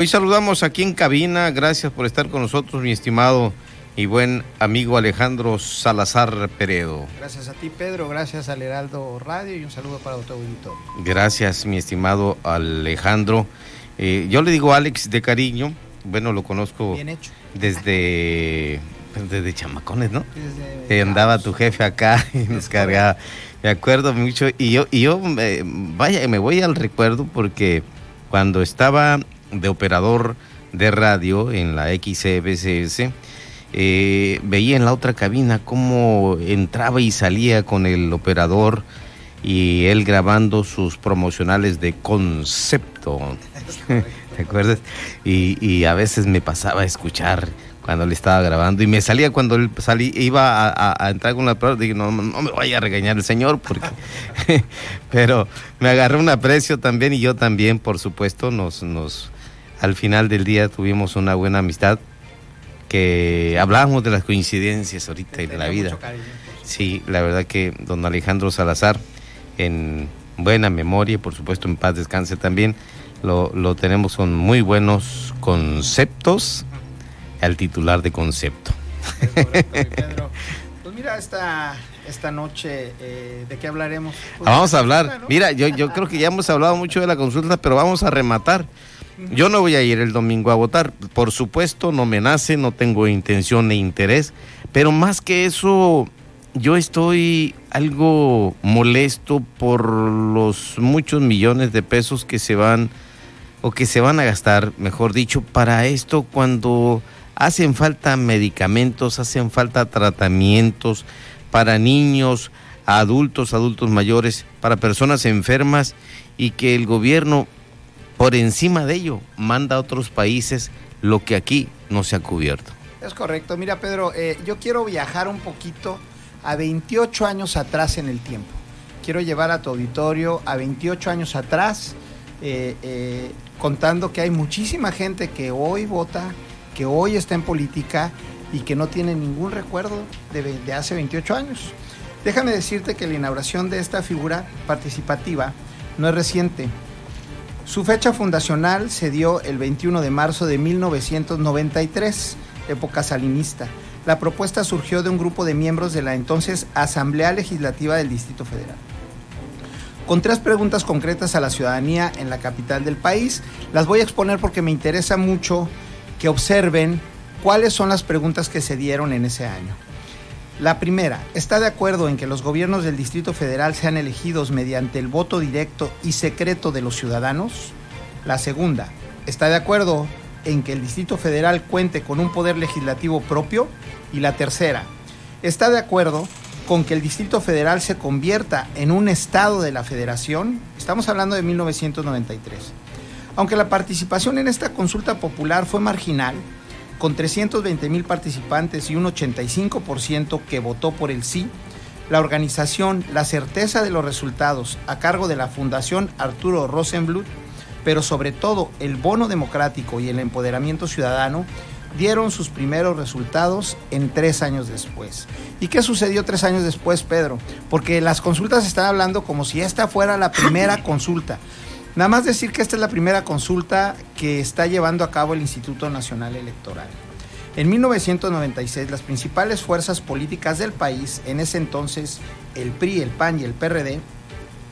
Hoy saludamos aquí en cabina, gracias por estar con nosotros, mi estimado y buen amigo Alejandro Salazar Peredo. Gracias a ti, Pedro, gracias al Heraldo Radio y un saludo para todo auditorio. Gracias, mi estimado Alejandro. Eh, yo le digo Alex de cariño, bueno, lo conozco desde desde chamacones, ¿no? Desde andaba tu jefe acá y nos cargaba. Me acuerdo mucho y yo y yo vaya, me voy al recuerdo porque cuando estaba de operador de radio en la XCBCS, eh, veía en la otra cabina cómo entraba y salía con el operador y él grabando sus promocionales de concepto. ¿Te acuerdas? Y, a veces me pasaba a escuchar cuando le estaba grabando y me salía cuando él salí, iba a, entrar con la prueba, dije, no, no me vaya a regañar el señor, porque pero me agarró un aprecio también y yo también, por supuesto, nos, nos, al final del día tuvimos una buena amistad que hablábamos de las coincidencias ahorita y de la vida. Sí, la verdad que don Alejandro Salazar, en buena memoria por supuesto en paz descanse también, lo, lo tenemos con muy buenos conceptos al titular de concepto. pues mira, esta, esta noche, eh, ¿de qué hablaremos? Ah, vamos a hablar. Mira, yo, yo creo que ya hemos hablado mucho de la consulta, pero vamos a rematar yo no voy a ir el domingo a votar. Por supuesto, no me nace, no tengo intención ni interés. Pero más que eso, yo estoy algo molesto por los muchos millones de pesos que se van o que se van a gastar, mejor dicho, para esto cuando hacen falta medicamentos, hacen falta tratamientos para niños, adultos, adultos mayores, para personas enfermas y que el gobierno por encima de ello manda a otros países lo que aquí no se ha cubierto. Es correcto. Mira, Pedro, eh, yo quiero viajar un poquito a 28 años atrás en el tiempo. Quiero llevar a tu auditorio a 28 años atrás, eh, eh, contando que hay muchísima gente que hoy vota, que hoy está en política y que no tiene ningún recuerdo de, de hace 28 años. Déjame decirte que la inauguración de esta figura participativa no es reciente, su fecha fundacional se dio el 21 de marzo de 1993, época salinista. La propuesta surgió de un grupo de miembros de la entonces Asamblea Legislativa del Distrito Federal. Con tres preguntas concretas a la ciudadanía en la capital del país, las voy a exponer porque me interesa mucho que observen cuáles son las preguntas que se dieron en ese año. La primera, ¿está de acuerdo en que los gobiernos del Distrito Federal sean elegidos mediante el voto directo y secreto de los ciudadanos? La segunda, ¿está de acuerdo en que el Distrito Federal cuente con un poder legislativo propio? Y la tercera, ¿está de acuerdo con que el Distrito Federal se convierta en un Estado de la Federación? Estamos hablando de 1993. Aunque la participación en esta consulta popular fue marginal, con 320 mil participantes y un 85% que votó por el sí, la organización La certeza de los resultados a cargo de la Fundación Arturo Rosenblut, pero sobre todo el bono democrático y el empoderamiento ciudadano, dieron sus primeros resultados en tres años después. ¿Y qué sucedió tres años después, Pedro? Porque las consultas están hablando como si esta fuera la primera consulta. Nada más decir que esta es la primera consulta que está llevando a cabo el Instituto Nacional Electoral. En 1996, las principales fuerzas políticas del país, en ese entonces el PRI, el PAN y el PRD,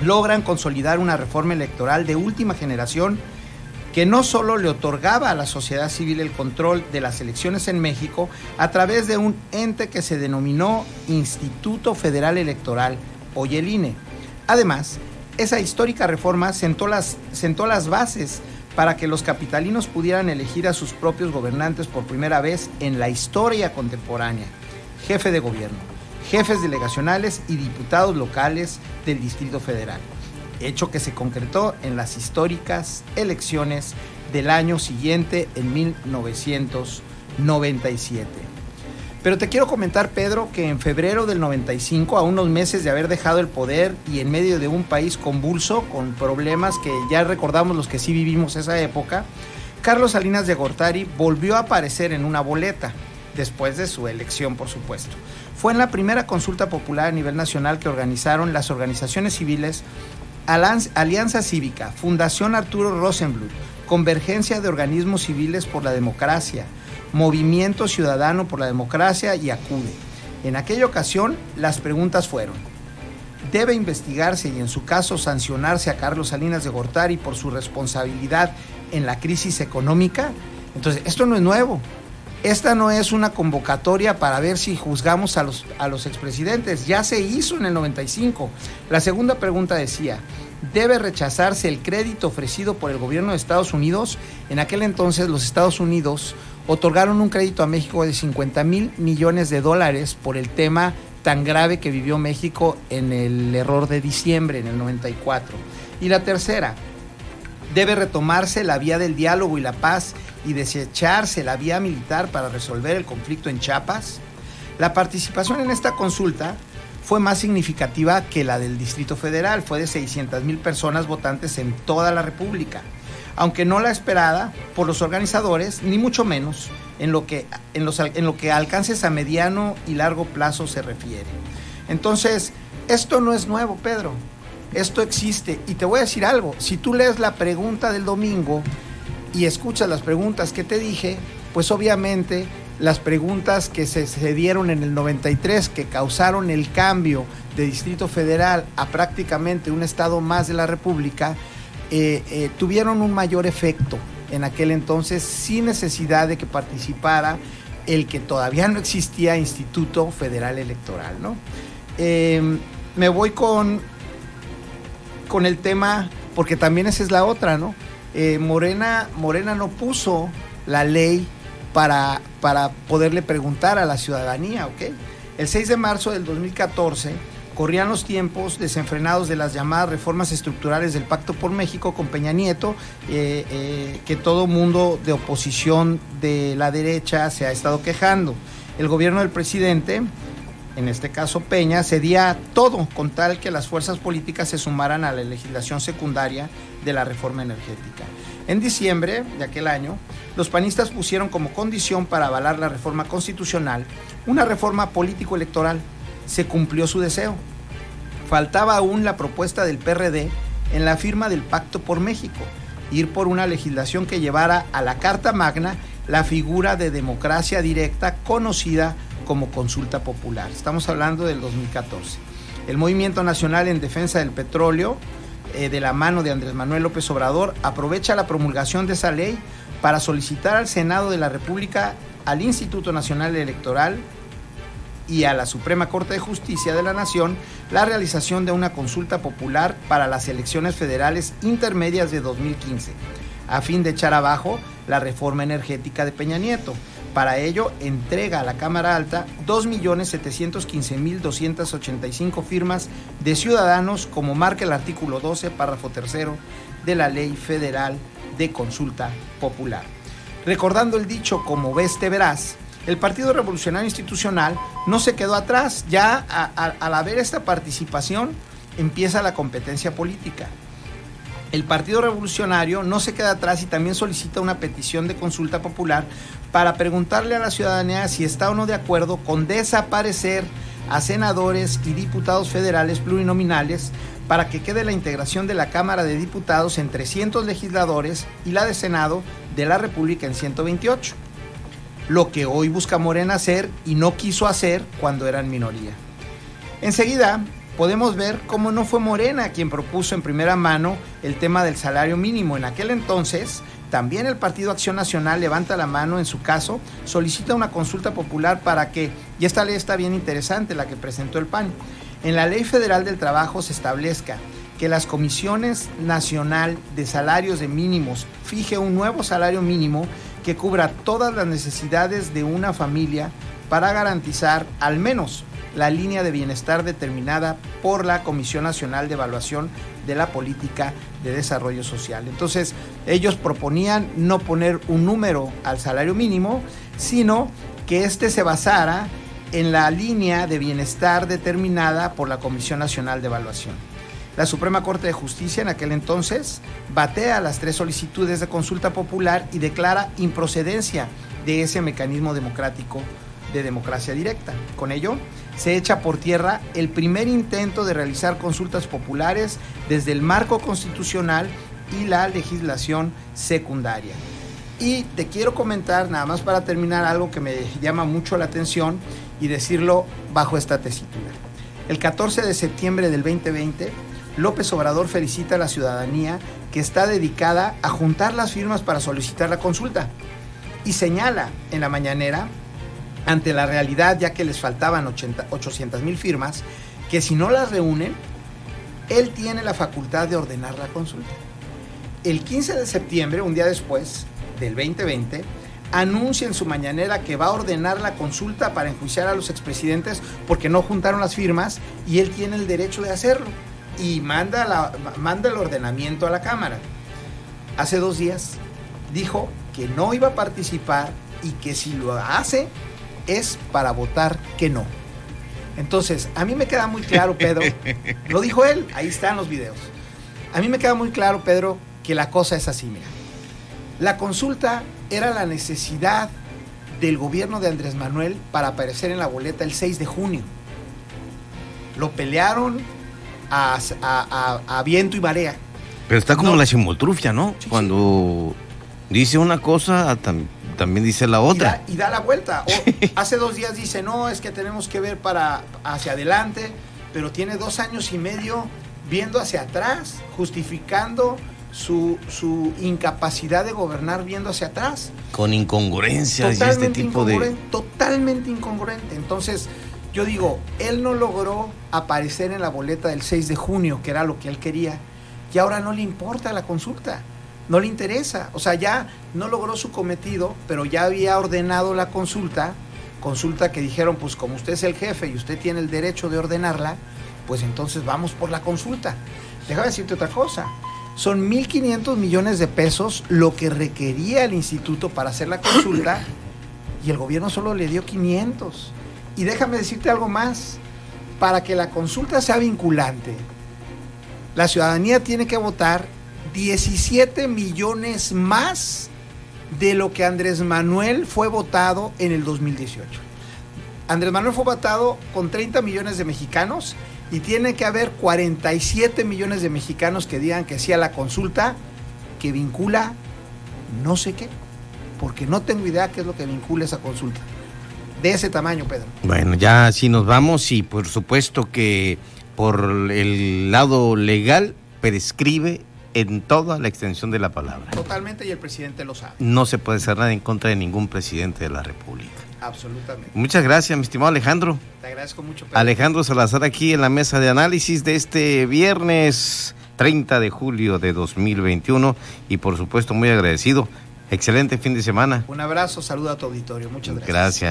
logran consolidar una reforma electoral de última generación que no solo le otorgaba a la sociedad civil el control de las elecciones en México a través de un ente que se denominó Instituto Federal Electoral, o el INE. Además, esa histórica reforma sentó las, sentó las bases para que los capitalinos pudieran elegir a sus propios gobernantes por primera vez en la historia contemporánea, jefe de gobierno, jefes delegacionales y diputados locales del Distrito Federal, hecho que se concretó en las históricas elecciones del año siguiente en 1997. Pero te quiero comentar, Pedro, que en febrero del 95, a unos meses de haber dejado el poder y en medio de un país convulso, con problemas que ya recordamos los que sí vivimos esa época, Carlos Salinas de Gortari volvió a aparecer en una boleta, después de su elección, por supuesto. Fue en la primera consulta popular a nivel nacional que organizaron las organizaciones civiles Alianza Cívica, Fundación Arturo Rosenbluth, Convergencia de Organismos Civiles por la Democracia, Movimiento Ciudadano por la Democracia y Acude. En aquella ocasión, las preguntas fueron, ¿debe investigarse y en su caso sancionarse a Carlos Salinas de Gortari por su responsabilidad en la crisis económica? Entonces, esto no es nuevo. Esta no es una convocatoria para ver si juzgamos a los, a los expresidentes. Ya se hizo en el 95. La segunda pregunta decía, ¿debe rechazarse el crédito ofrecido por el gobierno de Estados Unidos? En aquel entonces los Estados Unidos otorgaron un crédito a México de 50 mil millones de dólares por el tema tan grave que vivió México en el error de diciembre, en el 94. Y la tercera, debe retomarse la vía del diálogo y la paz y desecharse la vía militar para resolver el conflicto en Chiapas. La participación en esta consulta fue más significativa que la del Distrito Federal, fue de 600 mil personas votantes en toda la República aunque no la esperada por los organizadores, ni mucho menos en lo que, en lo que alcances a mediano y largo plazo se refiere. Entonces, esto no es nuevo, Pedro. Esto existe. Y te voy a decir algo. Si tú lees la pregunta del domingo y escuchas las preguntas que te dije, pues obviamente las preguntas que se dieron en el 93, que causaron el cambio de Distrito Federal a prácticamente un estado más de la República, eh, eh, tuvieron un mayor efecto en aquel entonces sin necesidad de que participara el que todavía no existía Instituto Federal Electoral. ¿no? Em, me voy con, con el tema, porque también esa es la otra, ¿no? Eh, Morena, Morena no puso la ley para, para poderle preguntar a la ciudadanía, ¿ok? El 6 de marzo del 2014 corrían los tiempos desenfrenados de las llamadas reformas estructurales del Pacto por México con Peña Nieto, eh, eh, que todo mundo de oposición de la derecha se ha estado quejando. El gobierno del presidente, en este caso Peña, cedía todo con tal que las fuerzas políticas se sumaran a la legislación secundaria de la reforma energética. En diciembre de aquel año, los panistas pusieron como condición para avalar la reforma constitucional una reforma político-electoral se cumplió su deseo. Faltaba aún la propuesta del PRD en la firma del Pacto por México, ir por una legislación que llevara a la Carta Magna la figura de democracia directa conocida como consulta popular. Estamos hablando del 2014. El Movimiento Nacional en Defensa del Petróleo, eh, de la mano de Andrés Manuel López Obrador, aprovecha la promulgación de esa ley para solicitar al Senado de la República, al Instituto Nacional Electoral, y a la Suprema Corte de Justicia de la Nación la realización de una consulta popular para las elecciones federales intermedias de 2015, a fin de echar abajo la reforma energética de Peña Nieto. Para ello, entrega a la Cámara Alta 2.715.285 firmas de ciudadanos, como marca el artículo 12, párrafo tercero de la Ley Federal de Consulta Popular. Recordando el dicho, como ves te verás, el Partido Revolucionario Institucional no se quedó atrás. Ya al haber esta participación empieza la competencia política. El Partido Revolucionario no se queda atrás y también solicita una petición de consulta popular para preguntarle a la ciudadanía si está o no de acuerdo con desaparecer a senadores y diputados federales plurinominales para que quede la integración de la Cámara de Diputados en 300 legisladores y la de Senado de la República en 128 lo que hoy busca Morena hacer y no quiso hacer cuando eran minoría. Enseguida podemos ver cómo no fue Morena quien propuso en primera mano el tema del salario mínimo. En aquel entonces, también el Partido Acción Nacional levanta la mano en su caso, solicita una consulta popular para que, y esta ley está bien interesante, la que presentó el PAN, en la Ley Federal del Trabajo se establezca que las comisiones nacional de salarios de mínimos fije un nuevo salario mínimo que cubra todas las necesidades de una familia para garantizar al menos la línea de bienestar determinada por la Comisión Nacional de Evaluación de la Política de Desarrollo Social. Entonces, ellos proponían no poner un número al salario mínimo, sino que éste se basara en la línea de bienestar determinada por la Comisión Nacional de Evaluación. La Suprema Corte de Justicia en aquel entonces batea las tres solicitudes de consulta popular y declara improcedencia de ese mecanismo democrático de democracia directa. Con ello, se echa por tierra el primer intento de realizar consultas populares desde el marco constitucional y la legislación secundaria. Y te quiero comentar, nada más para terminar, algo que me llama mucho la atención y decirlo bajo esta tesitura. El 14 de septiembre del 2020, López Obrador felicita a la ciudadanía que está dedicada a juntar las firmas para solicitar la consulta y señala en la mañanera, ante la realidad ya que les faltaban 800 mil firmas, que si no las reúnen, él tiene la facultad de ordenar la consulta. El 15 de septiembre, un día después del 2020, anuncia en su mañanera que va a ordenar la consulta para enjuiciar a los expresidentes porque no juntaron las firmas y él tiene el derecho de hacerlo y manda, la, manda el ordenamiento a la Cámara. Hace dos días dijo que no iba a participar y que si lo hace es para votar que no. Entonces, a mí me queda muy claro, Pedro, lo dijo él, ahí están los videos. A mí me queda muy claro, Pedro, que la cosa es así, mira. La consulta era la necesidad del gobierno de Andrés Manuel para aparecer en la boleta el 6 de junio. Lo pelearon a, viento y marea. Pero está como la chimoltrufia, ¿no? Cuando dice una cosa, también dice la otra. Y da, la vuelta. hace dos días dice, no, es que tenemos que ver para hacia adelante, pero tiene dos años y medio viendo hacia atrás, justificando su, su incapacidad de gobernar viendo hacia atrás. Con incongruencias y este tipo de... Totalmente incongruente. Entonces, yo digo, él no logró aparecer en la boleta del 6 de junio, que era lo que él quería, y ahora no le importa la consulta, no le interesa. O sea, ya no logró su cometido, pero ya había ordenado la consulta, consulta que dijeron, pues como usted es el jefe y usted tiene el derecho de ordenarla, pues entonces vamos por la consulta. Déjame decirte otra cosa. Son 1.500 millones de pesos lo que requería el instituto para hacer la consulta y el gobierno solo le dio 500. Y déjame decirte algo más, para que la consulta sea vinculante, la ciudadanía tiene que votar 17 millones más de lo que Andrés Manuel fue votado en el 2018. Andrés Manuel fue votado con 30 millones de mexicanos y tiene que haber 47 millones de mexicanos que digan que sí a la consulta que vincula no sé qué, porque no tengo idea qué es lo que vincula esa consulta de ese tamaño, Pedro. Bueno, ya si nos vamos y por supuesto que por el lado legal prescribe en toda la extensión de la palabra. Totalmente y el presidente lo sabe. No se puede hacer nada en contra de ningún presidente de la República. Absolutamente. Muchas gracias, mi estimado Alejandro. Te agradezco mucho. Pedro. Alejandro Salazar aquí en la mesa de análisis de este viernes 30 de julio de 2021 y por supuesto muy agradecido. Excelente fin de semana. Un abrazo, saludo a tu auditorio. Muchas gracias. Gracias.